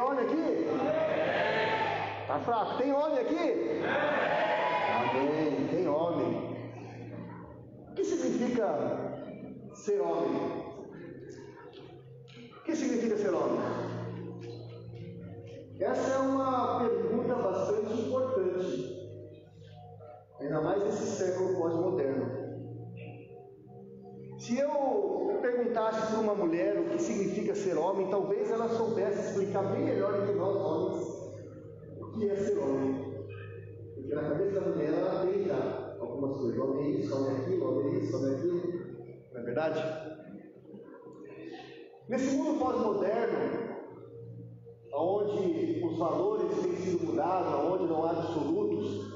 homem aqui? Está fraco. Tem homem aqui? Amém. Tem homem. O que significa ser homem? O que significa ser homem? Essa é uma pergunta bastante importante, ainda mais nesse século pós-moderno. Se eu perguntasse para uma mulher o que significa ser homem, talvez ela soubesse explicar bem melhor do que nós homens o que é ser homem. Porque na cabeça da mulher ela tem já algumas coisas. Homem é isso, homem é aquilo, homem é isso, homem é aquilo. Não é verdade? Nesse mundo pós-moderno, onde os valores têm sido mudados, onde não há absolutos,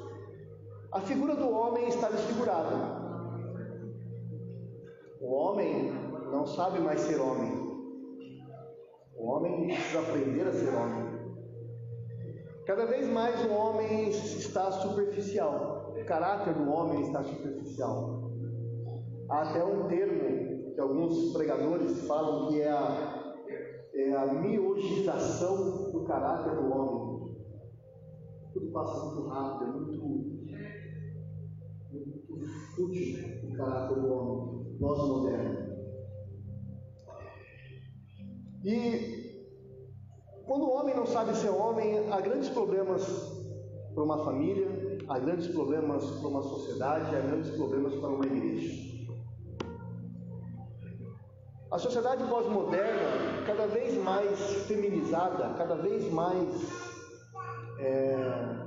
a figura do homem está desfigurada. O homem não sabe mais ser homem. O homem precisa aprender a ser homem. Cada vez mais o homem está superficial. O caráter do homem está superficial. Há até um termo que alguns pregadores falam que é a, é a miogização do caráter do homem. Tudo passa muito rápido, é muito, muito fútil o caráter do homem nós moderno. E quando o homem não sabe ser homem, há grandes problemas para uma família, há grandes problemas para uma sociedade, há grandes problemas para uma igreja. A sociedade pós-moderna, cada vez mais feminizada, cada vez mais é,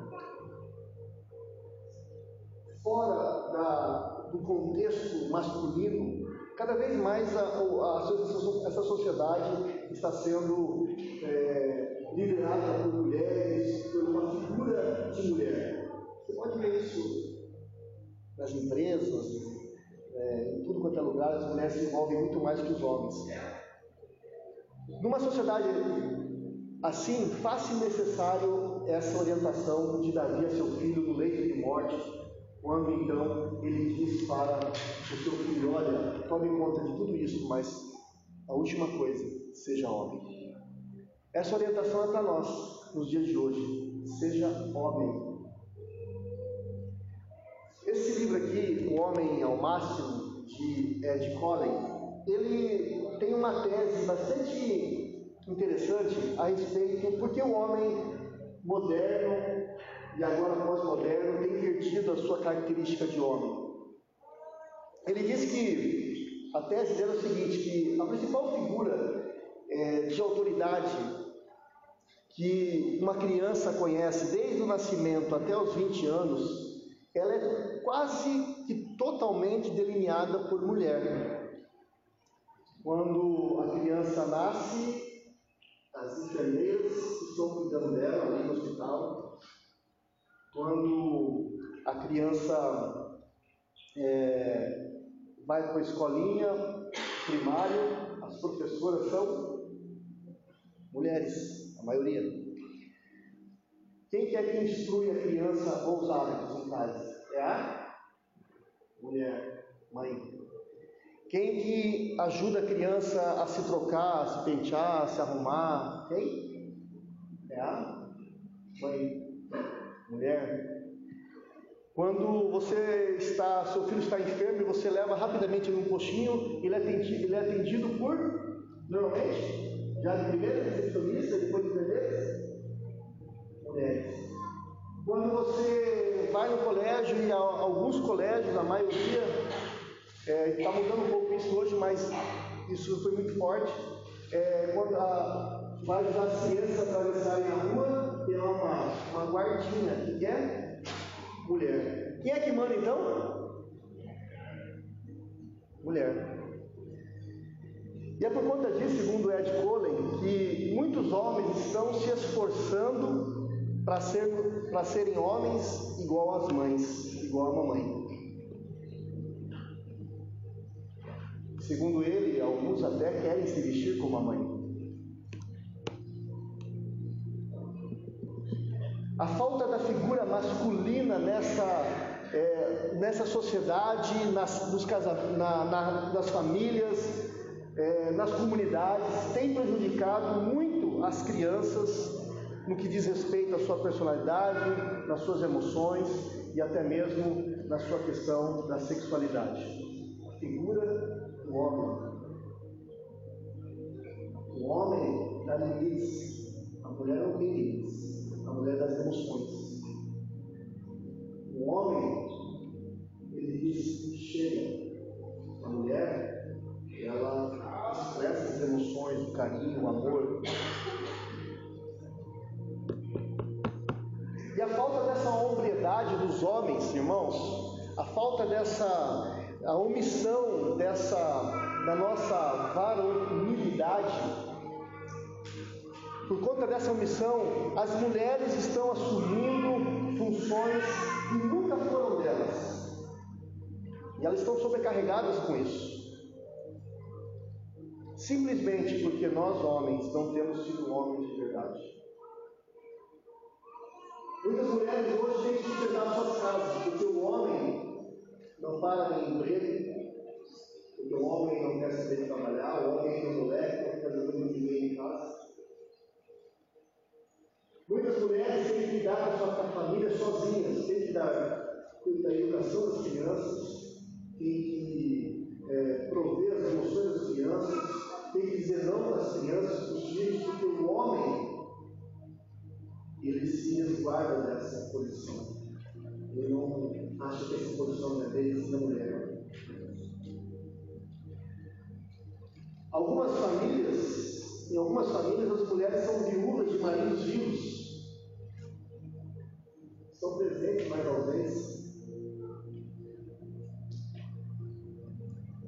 fora da, do contexto masculino, cada vez mais a, a, a, essa sociedade está sendo é, liderada por mulheres, por uma figura de mulher. Você pode ver isso nas empresas, é, em tudo quanto é lugar, as mulheres se envolvem muito mais que os homens. Numa sociedade assim, faz-se necessário essa orientação de Davi a seu filho no leito de morte, quando então ele diz para o seu filho: Olha, tome conta de tudo isso, mas a última coisa, seja homem. Essa orientação é para nós nos dias de hoje. Seja homem. Esse livro aqui, O Homem ao Máximo, de Ed Collen, ele tem uma tese bastante interessante a respeito porque o homem moderno e agora pós-moderno tem perdido a sua característica de homem. Ele diz que a tese dele é o seguinte, que a principal figura é, de autoridade que uma criança conhece desde o nascimento até os 20 anos, ela é quase que totalmente delineada por mulher. Quando a criança nasce, as enfermeiras que estão cuidando dela ali no hospital quando a criança é, vai para a escolinha primária, as professoras são mulheres, a maioria. Quem quer que instrui a criança bons hábitos em casa? É a mulher, mãe. Quem que ajuda a criança a se trocar, a se pentear, a se arrumar? Quem? É a mãe mulher. Quando você está, seu filho está enfermo e você leva rapidamente num postinho, ele é atendido, ele é atendido por, normalmente, já de primeira recepcionista, depois de enfermeiras, mulheres. Quando você vai no colégio, e alguns colégios, a maioria, está é, mudando um pouco isso hoje, mas isso foi muito forte. É, quando a, vai usar as crianças atravessarem a rua, tem uma, uma guardinha que é mulher. Quem é que manda então? Mulher. E é por conta disso, segundo Ed Collen, que muitos homens estão se esforçando para ser, serem homens igual às mães, igual a mamãe. Segundo ele, alguns até querem se vestir como a mãe. Masculina nessa, é, nessa sociedade, nas, nos casa, na, na, nas famílias, é, nas comunidades, tem prejudicado muito as crianças no que diz respeito à sua personalidade, nas suas emoções e até mesmo na sua questão da sexualidade. A figura do homem. O homem dá limites, a mulher não tem limites, a mulher das emoções. O homem, ele diz, chega. A mulher, ela expressa as emoções, o carinho, o amor, E a falta dessa hombridade dos homens, irmãos, a falta dessa a omissão dessa da nossa varonilidade, por conta dessa omissão, as mulheres estão assumindo funções que nunca foram delas. E elas estão sobrecarregadas com isso. Simplesmente porque nós homens não temos sido homens de verdade. Muitas mulheres hoje têm que sustentar suas casas, porque o homem não para no emprego, porque o homem não quer saber trabalhar, o homem é moleque, não quer fazer ninguém em casa. Muitas mulheres têm que cuidar da sua família sozinhas, têm que dar da educação das crianças, têm que é, prover as emoções das crianças, têm que dizer não para as crianças, para os filhos, porque o homem ele se resguarda dessa posição. Ele não acha que essa posição é dele, da mulher. Algumas famílias, em algumas famílias, as mulheres são viúvas de maridos vivos. São presentes, mas ausentes.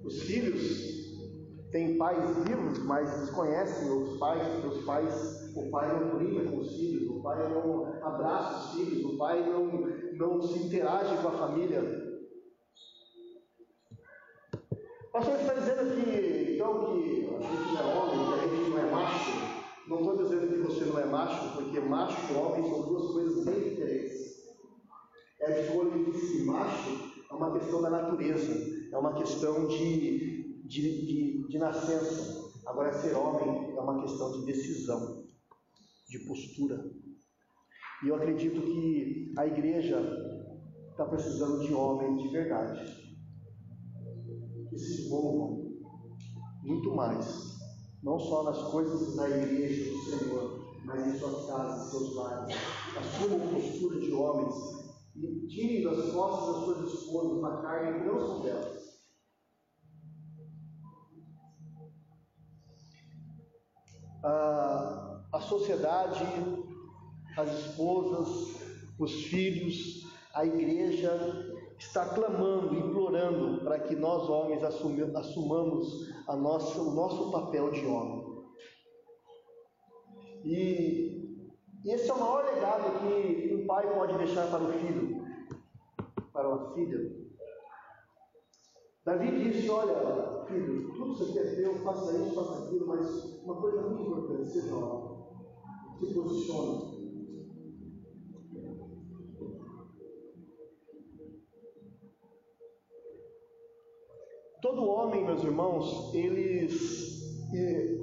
Os filhos têm pais vivos, mas desconhecem os pais, os pais o pai não brinca com os filhos, o pai não abraça os filhos, o pai não, não se interage com a família. O pastor está dizendo aqui, então, que a gente não é homem, que a gente não é macho. Não estou dizendo que você não é macho, porque macho e homem são duas coisas bem diferentes. É de diz que macho é uma questão da natureza, é uma questão de, de, de, de nascença. Agora, ser homem é uma questão de decisão de postura. E eu acredito que a igreja está precisando de homens de verdade, que se envolvam muito mais, não só nas coisas da igreja do Senhor, mas em suas casas, seus lares. Assumam postura de homens e tirem das costas das suas esposas uma carga que não são delas. Ah, a sociedade, as esposas, os filhos, a igreja está clamando, implorando para que nós homens assumamos a nossa, o nosso papel de homem. E esse é o maior legado que um pai pode deixar para o filho, para uma filha. Davi disse: Olha, filho, tudo isso aqui é teu, faça isso, faça aquilo, mas uma coisa muito importante, seja homem se posiciona. Todo homem, meus irmãos, eles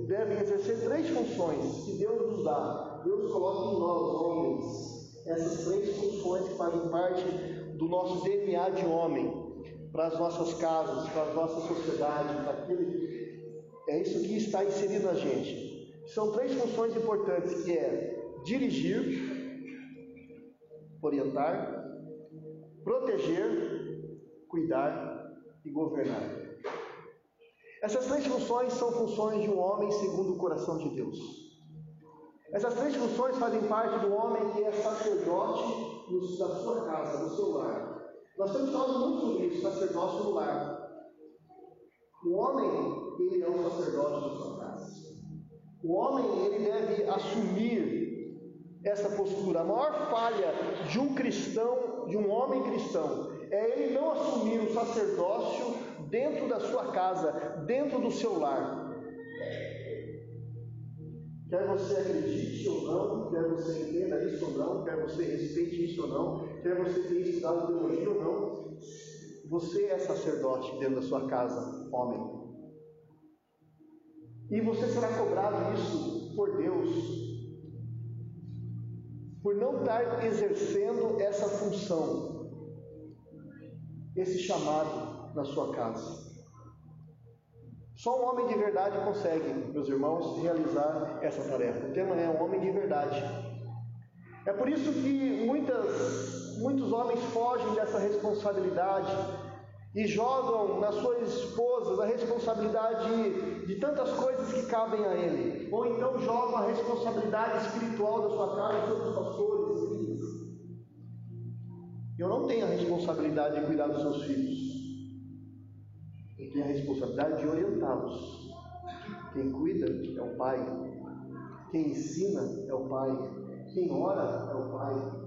devem exercer três funções que Deus nos dá. Deus coloca em nós, homens, essas três funções que fazem parte do nosso DNA de homem, para as nossas casas, para a nossa sociedade, para aquele. É isso que está inserido na gente. São três funções importantes que é dirigir, orientar, proteger, cuidar e governar. Essas três funções são funções de um homem segundo o coração de Deus. Essas três funções fazem parte do homem que é sacerdote da sua casa, do seu lar. Nós temos falado muito sobre isso, sacerdócio no lar. O homem, ele é um sacerdote da sua casa. O homem ele deve assumir essa postura. A maior falha de um cristão, de um homem cristão, é ele não assumir o sacerdócio dentro da sua casa, dentro do seu lar. Quer você acredite ou não, quer você entenda isso ou não, quer você respeite isso ou não, quer você tenha estudado teologia ou não, você é sacerdote dentro da sua casa, homem. E você será cobrado isso por Deus. por não estar exercendo essa função, esse chamado na sua casa. Só um homem de verdade consegue, meus irmãos, realizar essa tarefa. O tema é um homem de verdade. É por isso que muitas, muitos homens fogem dessa responsabilidade e jogam nas suas esposas a responsabilidade de tantas coisas que cabem a ele, ou então jogam a responsabilidade espiritual da sua casa sobre os pastores. Eu não tenho a responsabilidade de cuidar dos seus filhos, tenho a responsabilidade de orientá-los. Quem cuida é o pai, quem ensina é o pai, quem ora é o pai,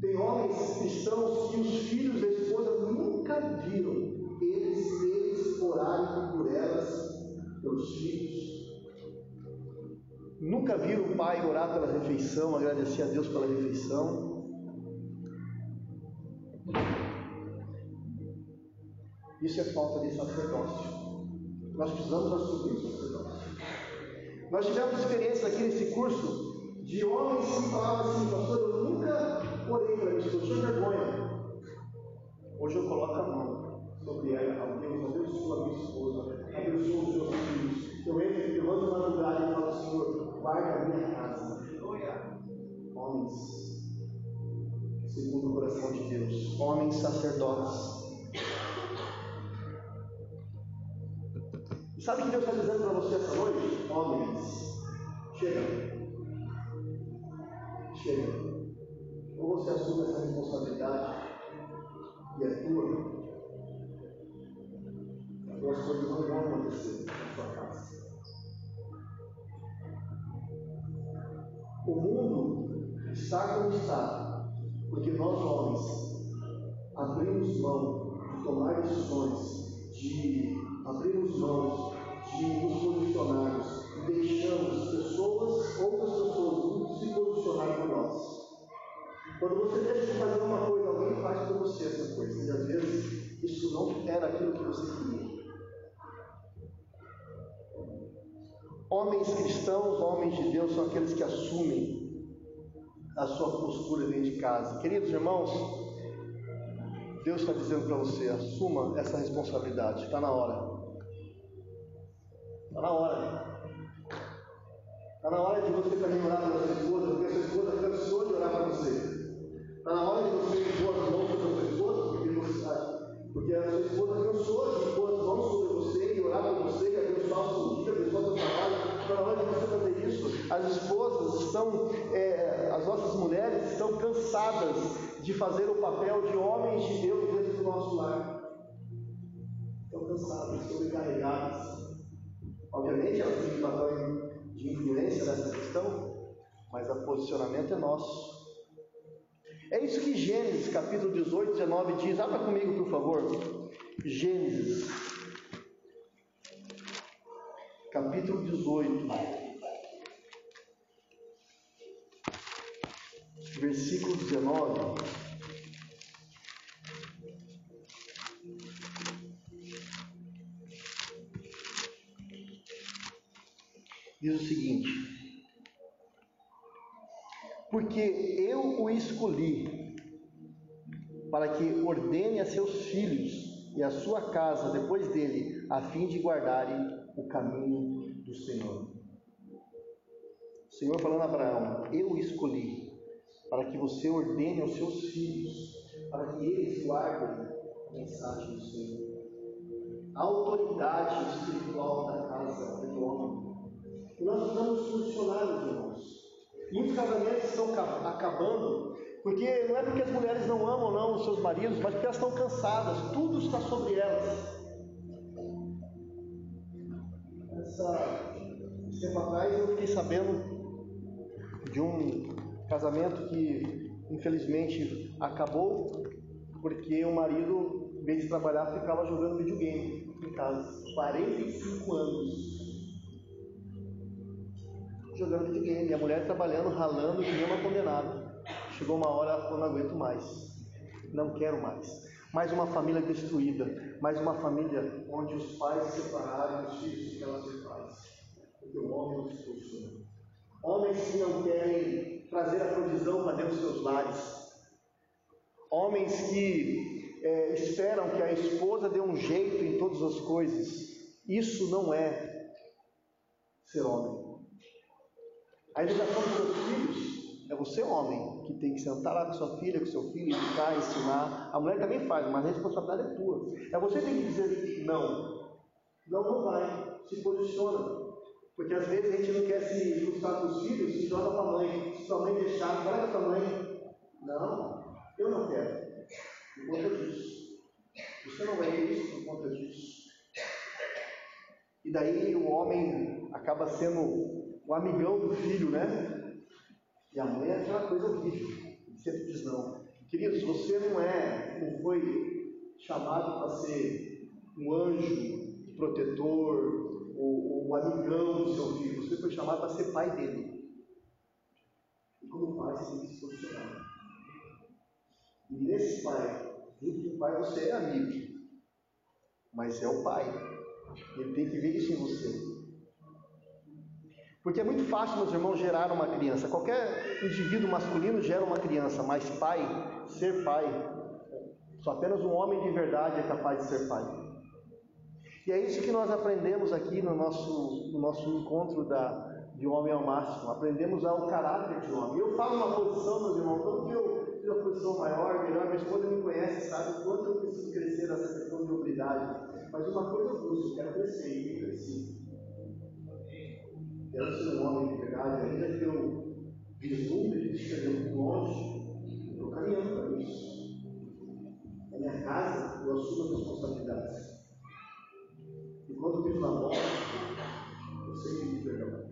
tem homens cristãos que os filhos da esposa nunca viram eles, eles orarem por elas, pelos filhos. Nunca viram o pai orar pela refeição, agradecer a Deus pela refeição. Isso é falta de sacerdócio. Nós precisamos assumir o sacerdócio. Nós tivemos experiências aqui nesse curso de homens que falavam assim, pastor, eu nunca orei para isso, eu tinha vergonha. Hoje eu coloco a mão sobre ela, Deus abençoa a minha esposa, abençoa os meus filhos. Eu entro, eu levanto uma madrugada e falo, Senhor, guarda a minha casa. Homens, segundo o coração de Deus, homens sacerdotes. Sabe o que Deus está dizendo para você essa noite? Homens, chega. Chega. Ou você assume essa responsabilidade e é tua, as coisas não vão acontecer na sua casa. O mundo está como está, porque nós homens abrimos mão de tomar decisões, de abrirmos mãos, de posicionarmos e deixamos pessoas, outras pessoas, se posicionar por nós. Quando você deixa de fazer uma coisa, alguém faz por você essa coisa. E às vezes isso não era aquilo que você queria. Homens cristãos, homens de Deus, são aqueles que assumem a sua postura dentro de casa. Queridos irmãos, Deus está dizendo para você: assuma essa responsabilidade. Está na hora. Está na hora. Está na hora de você também orar pela sua esposa, porque a sua esposa cansou de orar para você. Está na hora de você impor as mãos sobre a sua esposa, porque, você, porque a sua esposa cansou de impor as mãos sobre você e orar por você, e abençoar o seu dia, abençoar o seu trabalho. Está na hora de você fazer isso. As esposas estão, é, as nossas mulheres estão cansadas de fazer o papel de homens de Deus dentro do nosso lar. Estão cansadas, sobrecarregadas. Obviamente têm um papel de influência nessa questão, mas o posicionamento é nosso. É isso que Gênesis capítulo 18, 19 diz. Abra comigo, por favor. Gênesis capítulo 18, versículo 19. Diz o seguinte: porque eu o escolhi para que ordene a seus filhos e a sua casa depois dele, a fim de guardarem o caminho do Senhor. O Senhor falando a Abraão: Eu o escolhi para que você ordene aos seus filhos, para que eles guardem a mensagem do Senhor. A autoridade espiritual da casa do homem. E nós funcionar, meus irmãos. Muitos casamentos estão acabando, porque não é porque as mulheres não amam não os seus maridos, mas porque elas estão cansadas, tudo está sobre elas. Essa, esse tempo atrás eu fiquei sabendo de um casamento que infelizmente acabou porque o marido, em vez de trabalhar, ficava jogando videogame em casa. 45 anos jogando videogame, e a mulher trabalhando, ralando, que nem uma condenada. Chegou uma hora, ela falou, não aguento mais, não quero mais. Mais uma família destruída, mais uma família onde os pais se separaram os filhos ficaram sem pais. Porque o homem não posicionou. Homens que não querem trazer a provisão para dentro dos seus lares. Homens que é, esperam que a esposa dê um jeito em todas as coisas. Isso não é ser homem. A educação dos seus filhos é você, homem, que tem que sentar lá com sua filha, com seu filho, educar, ensinar. A mulher também faz, mas a responsabilidade é tua. É você que tem que dizer não. Não, não vai. Se posiciona. Porque às vezes a gente não quer se ajustar com os filhos, se joga para a mãe. Se sua mãe deixar, vai com a mãe. Não, eu não quero. Por conta disso. Você não é isso por conta disso. E daí o homem acaba sendo o amigão do filho, né? E a mãe é aquela coisa horrível. Ele sempre diz não. Queridos, você não é, não foi chamado para ser um anjo protetor, o, o amigão do seu filho, você foi chamado para ser pai dele. E como pai, você tem que se posicionar. E nesse pai, junto com pai, você é amigo, mas é o pai. Ele tem que ver isso em você. Porque é muito fácil, meus irmãos, gerar uma criança. Qualquer indivíduo masculino gera uma criança, mas pai, ser pai, só apenas um homem de verdade é capaz de ser pai. E é isso que nós aprendemos aqui no nosso, no nosso encontro da, de homem ao máximo. Aprendemos ao caráter de homem. Eu falo uma posição, meus irmãos, tanto que eu tenho uma posição maior, melhor, minha esposa me conhece, sabe o quanto eu preciso crescer nessa questão de humildade. Mas uma coisa eu busco, quero crescer e cresci. Quero ser um homem de verdade, ainda que eu vislumbre de esteja muito longe, estou caminhando para isso. Na minha casa, eu assumo as responsabilidades. E quando piso na bola, eu sei pedir perdão.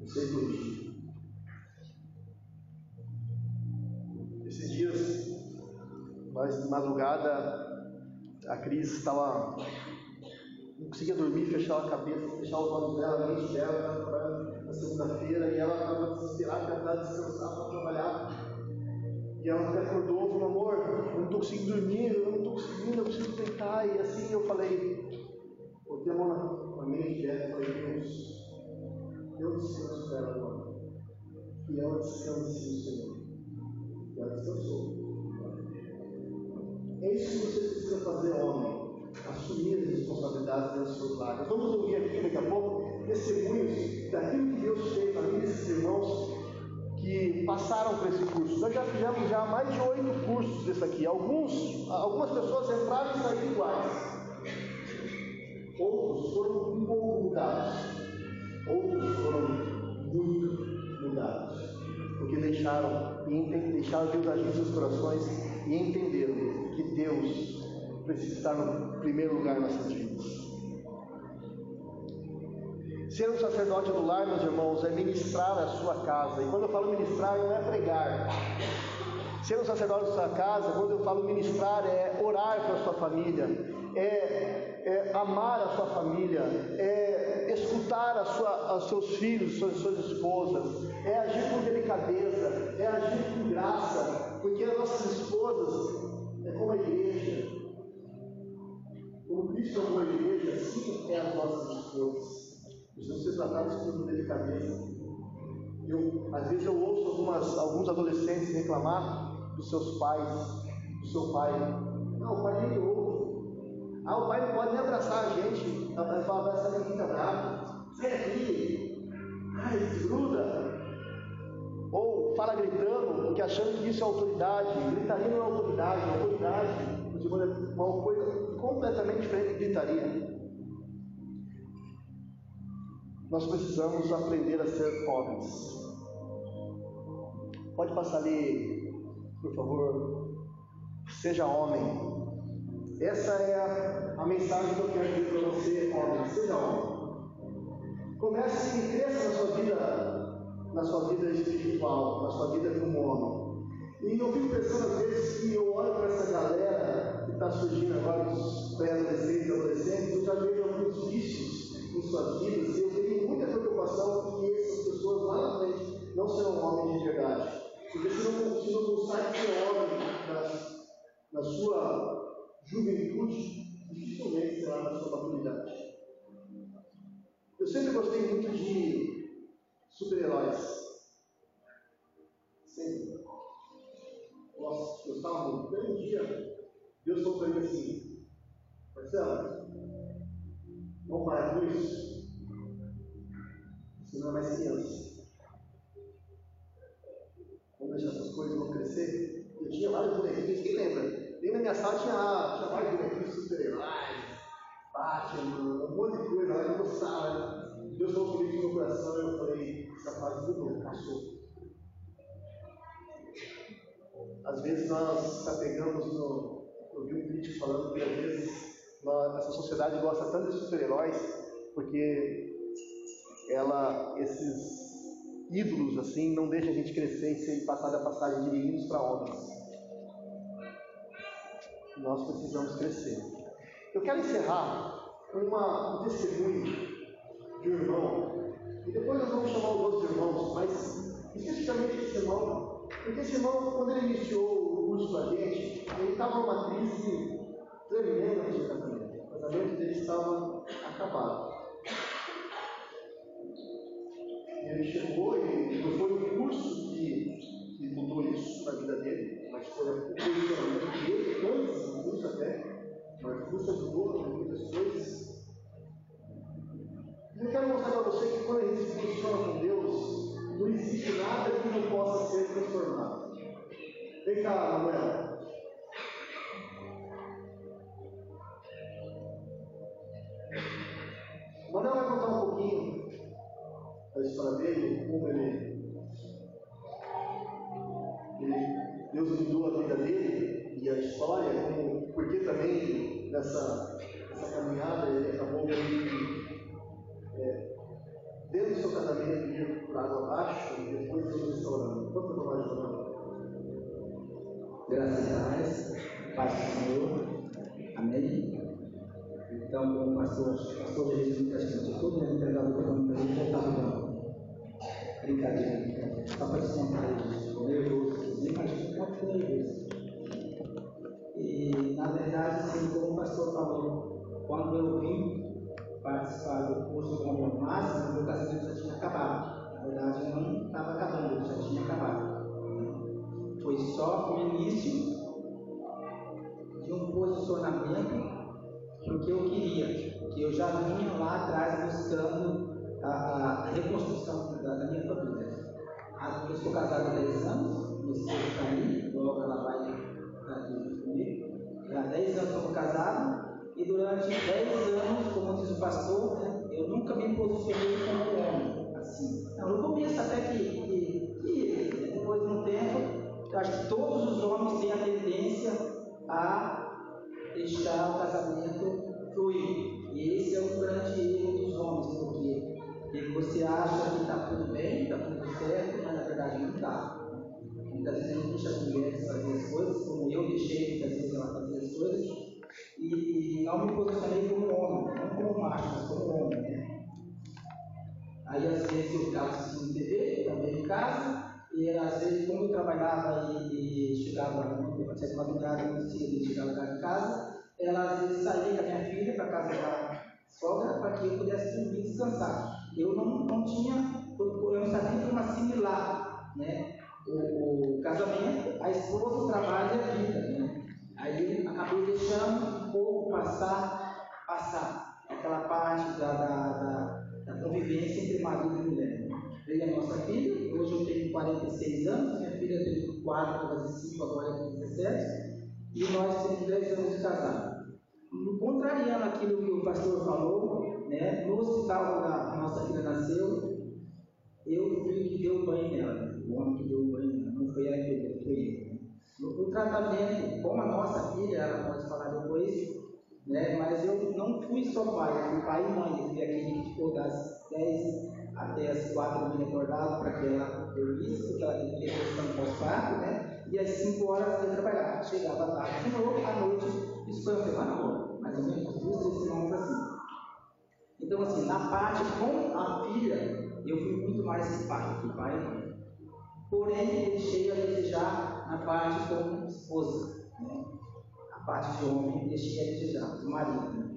Eu sei corrigir. Esses dias, mais de madrugada, a Cris estava. Não conseguia dormir, fechava a cabeça, fechava os olhos dela, a mente dela, estava na segunda-feira, e ela estava desesperada, tentando descansar para trabalhar. E ela me acordou falou, amor, eu não estou conseguindo dormir, eu não estou conseguindo, eu preciso deitar. E assim eu falei, Botei a mão na mente dela e falei, Deus, eu descanso dela agora. E ela descanse no Senhor. E ela descansou. É isso que você precisa fazer, homem. Responsabilidades dos seus. Vamos ouvir aqui daqui a pouco testemunhos daquilo que Deus fez na vida desses irmãos que passaram por esse curso. Nós já fizemos já mais de oito cursos desse aqui. Alguns, algumas pessoas entraram e saíram iguais. Outros foram um pouco mudados, outros foram muito mudados, porque deixaram, deixaram Deus agir em seus corações e entenderam que Deus precisa estar no primeiro lugar nas nossas vidas. Ser um sacerdote do lar, meus irmãos, é ministrar a sua casa. E quando eu falo ministrar, não é pregar. Ser um sacerdote da sua casa, quando eu falo ministrar, é orar para a sua família, é é amar a sua família, é escutar a sua, os seus filhos, suas, suas esposas, é agir com delicadeza, é agir com graça, porque as nossas esposas é como a igreja. Como Cristo amou a igreja, assim é as nossas esposas. Precisam ser tratadas com delicadeza. Eu, às vezes eu ouço algumas, alguns adolescentes reclamar dos seus pais, do seu pai. Não, o pai nem ouve. Ah, o pai não pode nem abraçar a gente. Vai falar, abraçar ninguém fica bravo. Sai daqui. Ai, desgruda. Ou fala gritando, porque achando que isso é autoridade. Gritaria não é autoridade, é autoridade. É uma coisa completamente diferente de gritaria. Nós precisamos aprender a ser homens. Pode passar ali, por favor. Seja homem. Essa é a, a mensagem que eu quero dizer para você, homem. Seja homem. Comece e cresça na sua vida, na sua vida espiritual, na sua vida como homem. E eu fico pensando às vezes que eu olho para essa galera que está surgindo agora, os pré-adolescentes, adolescentes, eu já vejo Nós precisamos crescer. Eu quero encerrar com uma, um testemunho de um irmão. E depois nós vamos chamar os outros irmãos, mas especificamente esse irmão, porque esse irmão, quando ele iniciou o curso com a gente, ele estava numa crise tremenda no casamento. O casamento dele estava acabado. E ele chegou e foi o curso que, que mudou isso na vida dele, mas foi o posicionamento muitas coisas. Eu quero mostrar para você que quando a gente se posiciona com Deus, não existe nada que não possa ser transformado. Vem cá, Manuel. Manuel vai contar um pouquinho da história dele, como ele, Deus mudou a vida dele e a história, porque também nessa, nessa caminhada ele acabou meio é, dentro do seu casamento ir por água abaixo e depois Deus restaurando. Quanto eu mais orando? Graças a Deus, paz do Senhor. Amém. Então, pastor, pastor tinha, não sabia como assimilar né? o, o casamento, a esposa, o trabalho e a vida. Né? Aí acabei deixando um pouco passar, passar aquela parte da, da, da, da convivência entre marido e mulher. Veio a nossa filha, hoje eu tenho 46 anos, minha filha tem 4, quase 5, agora tem 17, e nós temos 10 anos de casado. Contrariando aquilo que o pastor falou, né, no hospital onde a nossa filha nasceu, eu fui que deu banho nela, o homem que deu banho nela, não foi ela que foi ele no tratamento com a nossa filha, ela pode falar depois, né? mas eu não fui só pai, eu fui pai e mãe. Eu fui aquele que ficou das 10 até as 4 me recordado para que ela dormisse, porque ela teve depressão pós-parto, né? E às 5 horas ia trabalhar. Chegava tarde de novo, à noite, isso foi uma semana mais ou menos duas, três semanas assim. Então, assim, na parte com a filha, eu fui muito mais pai, que pai e mãe. Porém, deixei a desejar na parte como esposa, né? a parte de homem, deixei a desejar, do marido. Né?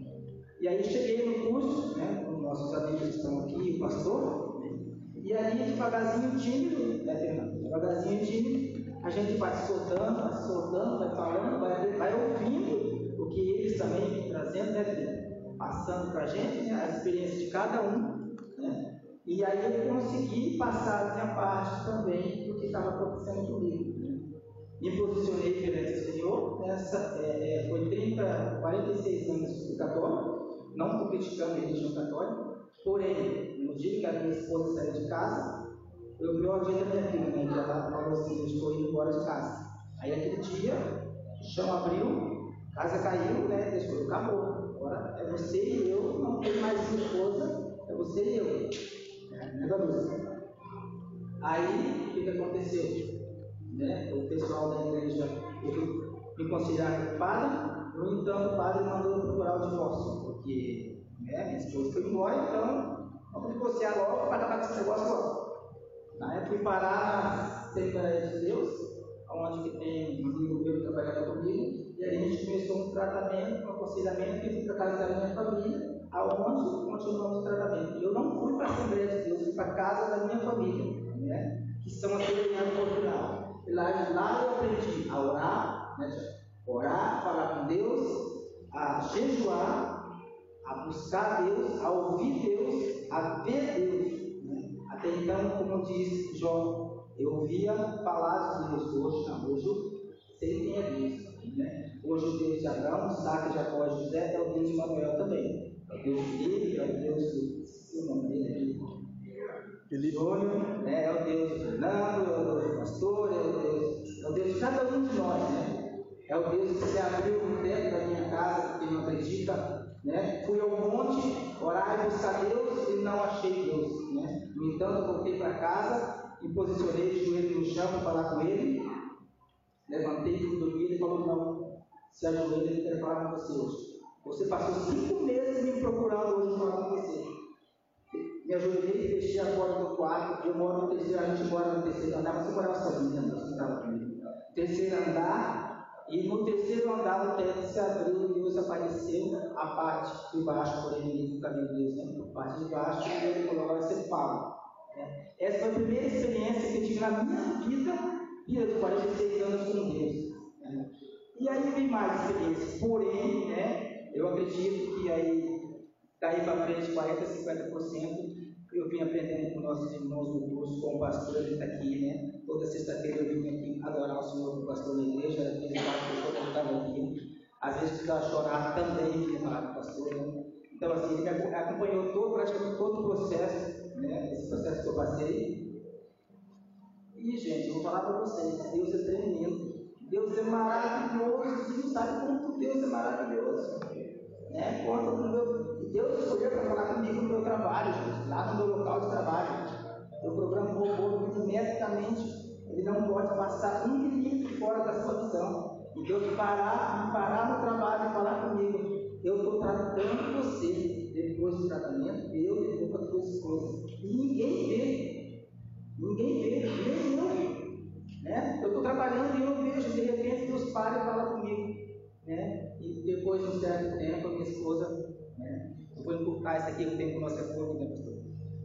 E aí cheguei no curso, né, com nossos amigos que estão aqui, o pastor, né? E ali, devagarzinho, tímido, né, Fernando? Devagarzinho, tímido, a gente vai soltando, vai soltando, vai falando, vai, vai ouvindo o que eles também trazendo, né, Fernando? Passando para a gente, né, a experiência de cada um, né? E aí eu consegui passar a minha parte também do que estava acontecendo comigo. Me posicionei perante o Senhor, nessa, é, é, foi 30, 46 anos católico, não estou criticando a religião católica, porém, no dia que a minha esposa saiu de casa, eu vi o dia da minha vida, né? Ela falou assim, eu estou indo embora de casa. Aí aquele dia, o chão abriu, casa caiu, né? Deixou, acabou. Agora é você e eu, não tem mais esposa, é você e eu. É, né, Aí, o que, que aconteceu? Né? O pessoal da igreja me consideraram padre, no entanto, o padre mandou procurar o divórcio, porque né, minha esposa foi embora, então vamos divorciar logo para acabar com esse negócio logo. Aí eu fui parar na Assembleia de Deus, onde que tem um amigo meu que trabalhava comigo, e aí a gente começou um tratamento, um aconselhamento, para a casa da minha família, aonde continuamos o tratamento. Eu não fui para a Assembleia de Deus, fui para a casa da minha família, né, que são as no Portugal. E lá, lá eu aprendi a orar, né, orar, falar com Deus, a jejuar, a buscar Deus, a ouvir Deus, a ver Deus. Né? Até então, como diz João, eu ouvia falar de Deus, hoje não, hoje sei quem é Deus. Né? Hoje o Deus de Abraão, Isaac, Jacó e José é o Deus de Manuel também. É o Deus é o Deus do. Nome dele aqui. Felipe. Júnior, né? é o Deus de Fernando, é o Deus do pastor, é o Deus, é o Deus de cada um de nós, né? É o Deus que se abriu dentro da minha casa, quem não acredita, né? Fui ao monte orar e buscar Deus e não achei Deus, né? No entanto, eu voltei para casa e posicionei o joelho no chão para falar com ele. Levantei, fui dormir e falou: Não, se ajoelha, ele quer falar com você hoje. Você passou cinco meses me procurando hoje para você me ajoelhei fechei a porta do quarto. Eu moro no terceiro, a gente mora no terceiro andar, você morava sozinha, não, você estava comigo. Terceiro andar, e no terceiro andar o teto se abriu e Deus apareceu, a parte de baixo, por ele, do caminho de Deus, né? a parte de baixo, e ele falou: agora você fala. É. Essa foi a primeira experiência que eu tive na minha vida, vida de 46 anos com Deus. Né? E aí vem mais experiências, porém, né, eu acredito que aí Daí para frente, 40%, 50%. Eu vim aprendendo com nossos irmãos do curso, com o pastor, ele está aqui, né? Toda sexta-feira eu vim aqui adorar o Senhor com o pastor na igreja, era aquele pastor eu estava aqui. Às vezes precisava chorar também, vinha falar com o pastor, né? Então, assim, ele acompanhou todo, praticamente todo o processo, né? Esse processo que eu passei. E, gente, eu vou falar para vocês, Deus é tremendo. Deus é maravilhoso. Você não sabe quanto Deus é maravilhoso. Né? Quanto meu Deus escolheu para falar comigo no meu trabalho, gente, lá no meu local de trabalho. Eu programo o robô milimetricamente, ele não pode passar um milímetro fora da sua visão. E Deus parar, parar no trabalho e falar comigo, eu estou tratando você depois do tratamento, eu devo fazer duas coisas. E ninguém vê. Ninguém vê, nem eu. Né? Eu estou trabalhando e eu vejo, de repente Deus para e fala comigo. Né? E depois de um certo tempo, a minha esposa né? vou encurtar isso aqui, o tempo nosso é pouco, né, pastor?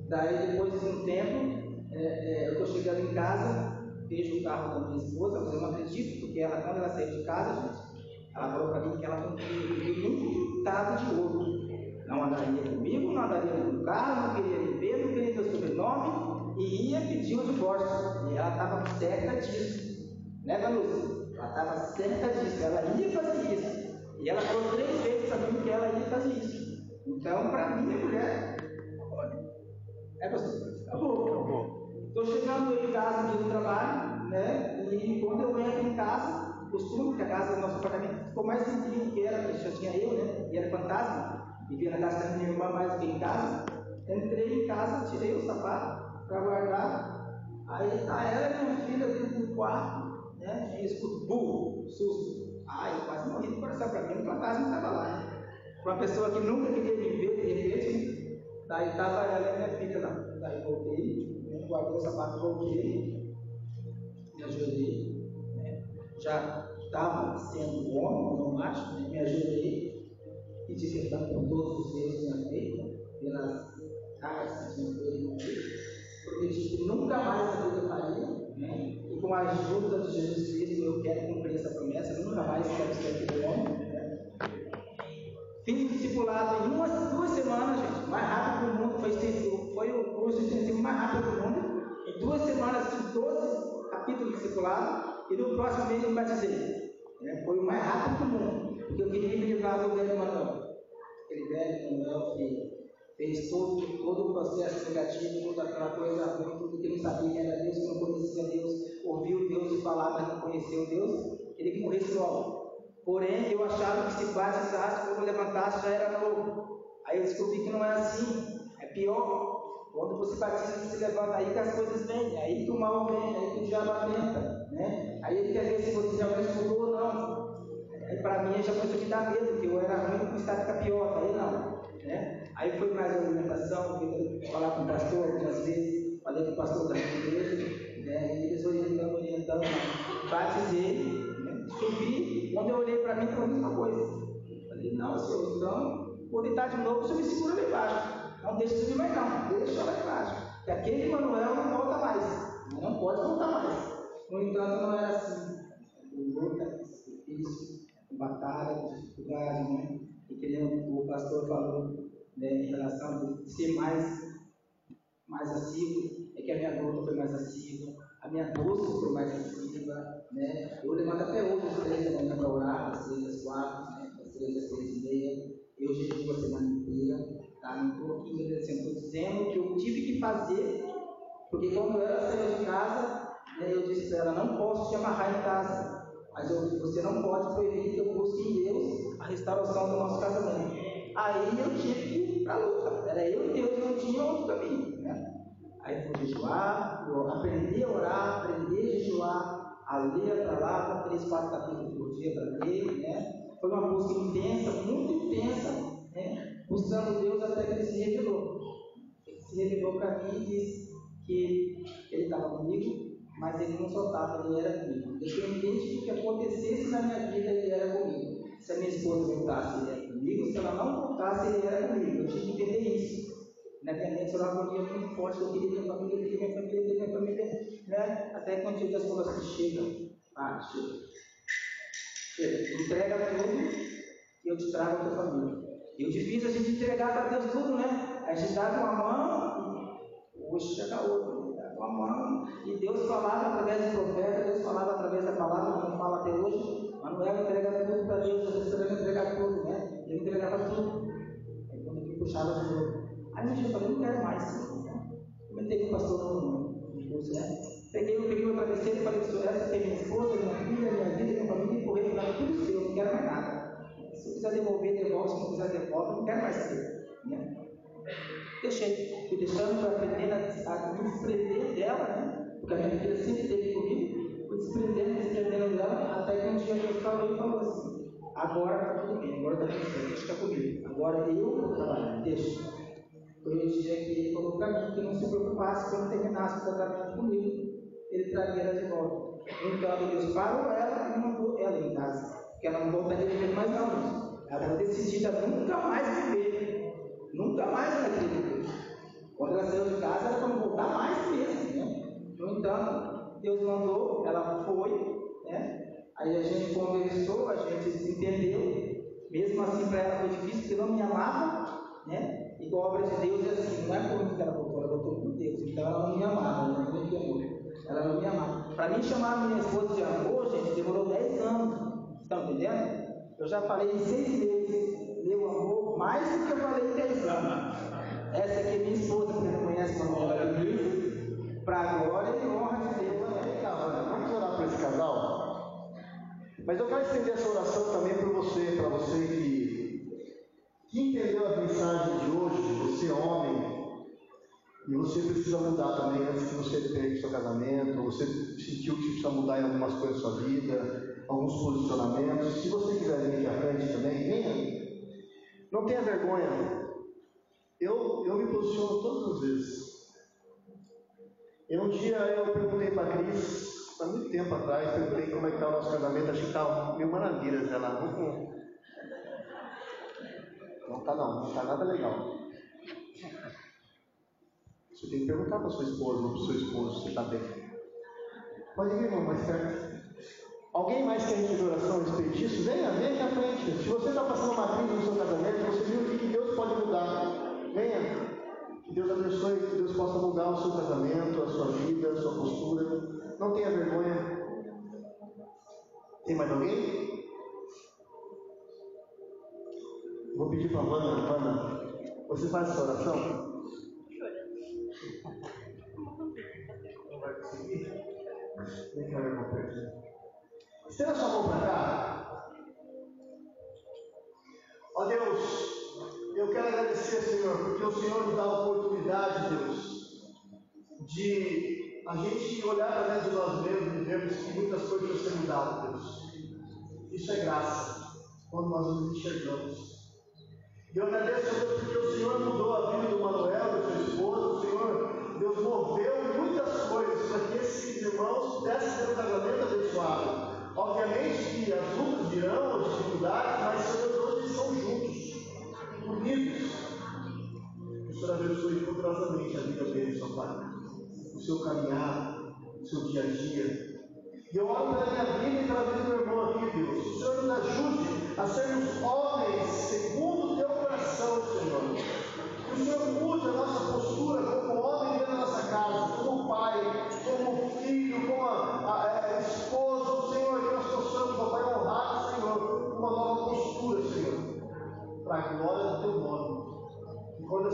Daí, depois de um tempo, é, é, eu estou chegando em casa, vejo o carro da minha esposa, mas eu não acredito, porque ela, quando ela saiu de casa, gente, ela falou para mim que ela não queria nem pintado de ouro. Não andaria comigo, não andaria com o carro, não queria me ver, não queria ter o sobrenome, e ia pedir o divórcio. E ela estava certa disso. Né, Vanusa? Ela estava certa disso, ela ia fazer isso. E ela falou três vezes mim que ela ia fazer isso. Então, para mim, a mulher, é pastor, acabou. acabou. Estou chegando em casa do trabalho, né? E quando eu entro em casa, costume que a casa do nosso apartamento ficou mais limpinho do que era, porque já tinha eu, né? E era fantasma, vivia na casa da minha irmã mais que em casa. Entrei em casa, tirei o sapato para guardar. Aí tá ela e minha filha dentro do quarto, né? E escuto, burro, susto. Ai, eu quase morri do coração para mim, o fantasma estava lá, né? Uma pessoa que nunca queria me ver, de repente, daí estava ela e minha filha lá. Daí voltei, né, guardei o sapato, voltei, me ajoelhei, né, já estava sendo homem, não macho, né, me ajoelhei, pedi perdão por todos os erros que tinha feito, pelas caras que tinha feito, prometi que nunca mais na vida faria, né? e com a ajuda de Jesus Cristo eu quero cumprir essa promessa, nunca mais quero ser aquele homem. Fiz discipulado em umas duas semanas, gente, mais rápido do mundo, foi, foi o curso intensivo mais rápido do mundo. Em duas semanas fiz 12 capítulos de discipulado e no próximo mês eu batizei. Né? Foi o mais rápido do mundo, porque eu queria me livrar do velho Manuel. Aquele velho Manuel que fez todo, todo o processo negativo, toda aquela coisa ruim, tudo que não sabia quem era Deus, que não conhecia Deus, ouviu Deus falar, mas não conheceu Deus, queria que morresse logo. Porém, eu achava que se batizasse, quando levantasse, já era novo. Aí eu descobri que não é assim, é pior. Quando você batiza, você se levanta, aí que as coisas vêm, aí que o mal vem, aí que o diabo atenta, né? Aí ele quer ver se você realmente mudou ou não. Aí para mim já começou a me dar medo, que eu era ruim, o estado fica pior, aí não. Né? Aí foi mais alimentação, fui falar com o pastor algumas vezes, falei com o pastor da igreja, né? e eles orientando, orientando, batizei? Subi, quando eu olhei para mim foi a mesma coisa. Falei, não, senhor, então, vou deitar de novo, senhor me segura lá embaixo. Não deixa subir mais não, deixa lá embaixo. Que aquele Manuel não volta mais, não pode voltar mais. No entanto, não era assim. Luta, difícil, batalha, dificuldade, né? E que o pastor falou né, em relação a ser mais assíduo, é que a minha luta foi mais assídua, a minha busca foi mais assídua, né? Eu levanto até hoje às três da manhã para orar, às três, às quatro, né? às três, às três e meia. Eu jejuo a semana inteira, tá? Não estou aqui agradecendo, estou dizendo que eu tive que fazer, porque quando ela saiu de casa, né, eu disse para ela, não posso te amarrar em casa. Mas eu, você não pode proibir que eu busque em Deus a restauração do nosso casamento. Aí eu tive que ir para a luta. Era eu e Deus, não tinha outro caminho. Né? Aí fui jejuar, aprendi a orar, aprendi a jejuar, a ler a palavra, três, quatro capítulos por dia para ler. Né? Foi uma busca intensa, muito intensa, né? buscando Deus até que ele se revelou. Se revelou para mim e disse que ele estava comigo, mas ele não soltava, ele era comigo. Independente do que acontecesse na minha vida, ele era comigo. Se a minha esposa voltasse, ele era comigo. Se ela não voltasse, ele era comigo. Eu tinha que entender isso. Na minha mente era muito forte. Eu queria ter minha família, eu queria minha família, eu queria minha família. Né? Até um dia das coisas que. Ah, chega. Chega. Entrega tudo e eu te trago a tua família. E o difícil é a gente entregar para Deus tudo, né? A gente dá uma mão e hoje chega a outra com a mão, e Deus falava através do profeta, Deus falava através da palavra, como fala até hoje. Manuel entregava tudo para Deus, Jesus também entregava tudo, né? Ele entregava tudo. Aí quando ele puxava de novo. Aí eu falei, não quero mais. Comentei com o pastor no curso, né? Peguei, eu peguei o travesseiro e falei, senhor, essa é minha esposa, minha filha, minha vida, minha família, e empurrei para tudo seu, não quero mais nada. Se eu quiser devolver, devolve, se não quiser devolve, não quero mais saber. Né? Deixei, fui deixando para aprender a, a me desprender dela, né? Porque a minha filha sempre esteve comigo, fui desprendendo, desprendendo dela, até que um dia Deus falou e falou assim: agora está tudo bem, agora está tudo certo, deixa comigo. Agora eu vou trabalhar, deixa. Foi o dia que ele falou para mim que não se preocupasse quando terminasse o tratamento comigo, ele traria ela de volta. Então Deus parou ela e mandou ela em casa, porque ela não voltaria a viver mais não. Ela estava decidida nunca mais. Nunca mais ela queria viver. Quando ela saiu de casa, para não voltar mais mesmo. Né? No entanto, Deus mandou, ela foi, né? aí a gente conversou, a gente se entendeu. Mesmo assim, para ela foi difícil, porque não me amava, né? Igual a obra de Deus é assim, não é por mim que ela voltou, ela voltou por Deus. Então ela não me amava, ela não me amou. Ela não me amava. Para mim chamar minha esposa de amor, gente, demorou 10 anos. Estão entendendo? Eu já falei seis vezes, meu amor, mais do que eu falei 10 anos. Essa aqui é minha esposa, que não conhece o nome dela. Para glória e honra de Deus. Vamos orar por esse casal? Mas eu quero estender essa oração também para você, para você que, que entendeu a mensagem de hoje, você homem, e você precisa mudar também antes que você perca o seu casamento, você sentiu que precisa mudar em algumas coisas da sua vida, alguns posicionamentos. Se você quiser vir aqui à frente também, venha. Não tenha vergonha. Eu, eu me posiciono todas as vezes. E um dia eu perguntei para a Cris, há muito tempo atrás, perguntei como é que está o nosso casamento, acho que está mil maravilhas. Ela, não não está não, não está nada legal. Você tem que perguntar para sua esposa ou para o seu esposo se está bem. Pode vir, irmão, mais perto. Alguém mais quer receber oração a respeito disso? Venha, venha aqui à frente. Se você está passando uma crise no seu casamento, você viu o que Deus pode mudar. Venha. Que Deus abençoe, que Deus possa mudar o seu casamento, a sua vida, a sua postura. Não tenha vergonha. Tem mais alguém? Vou pedir para a Ana, Ana, você faz essa oração? Não vai conseguir? Vem cá, meu irmão, perto. Estenda sua mão para cá. Ó Deus, eu quero agradecer, Senhor, porque o Senhor nos dá a oportunidade, Deus, de a gente olhar para dentro de nós mesmos e vermos que muitas coisas estão sendo dadas, Deus. Isso é graça, quando nós nos enxergamos. E eu agradeço a Deus porque o Senhor mudou a vida do Manuel, do seu esposo, o Senhor, Deus moveu muitas coisas para que esses irmãos pudessem ter um casamento abençoado. Obviamente que as lutas virão, as dificuldades, mas Senhor, hoje eles são juntos, unidos. O Senhor abençoe poderosamente a vida deles, ó Pai. O seu caminhar, o seu dia a dia. E eu oro pela minha vida e pela vida do meu irmão aqui, Deus. O Senhor nos ajude a sermos homens segundo o teu coração, Senhor. Que o Senhor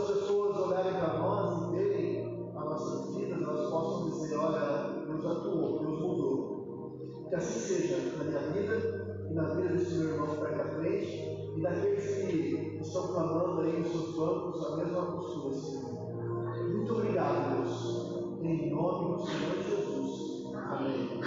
pessoas olharem para nós e verem as nossas vidas, né, elas possam dizer: olha, Deus atuou, Deus mudou. Que assim seja na minha vida e na vida desse meu irmão que está aqui à frente e daqueles que estão clamando aí nos seus bancos a mesma postura, Senhor. Muito obrigado, Deus. Em nome do Senhor Jesus. Amém.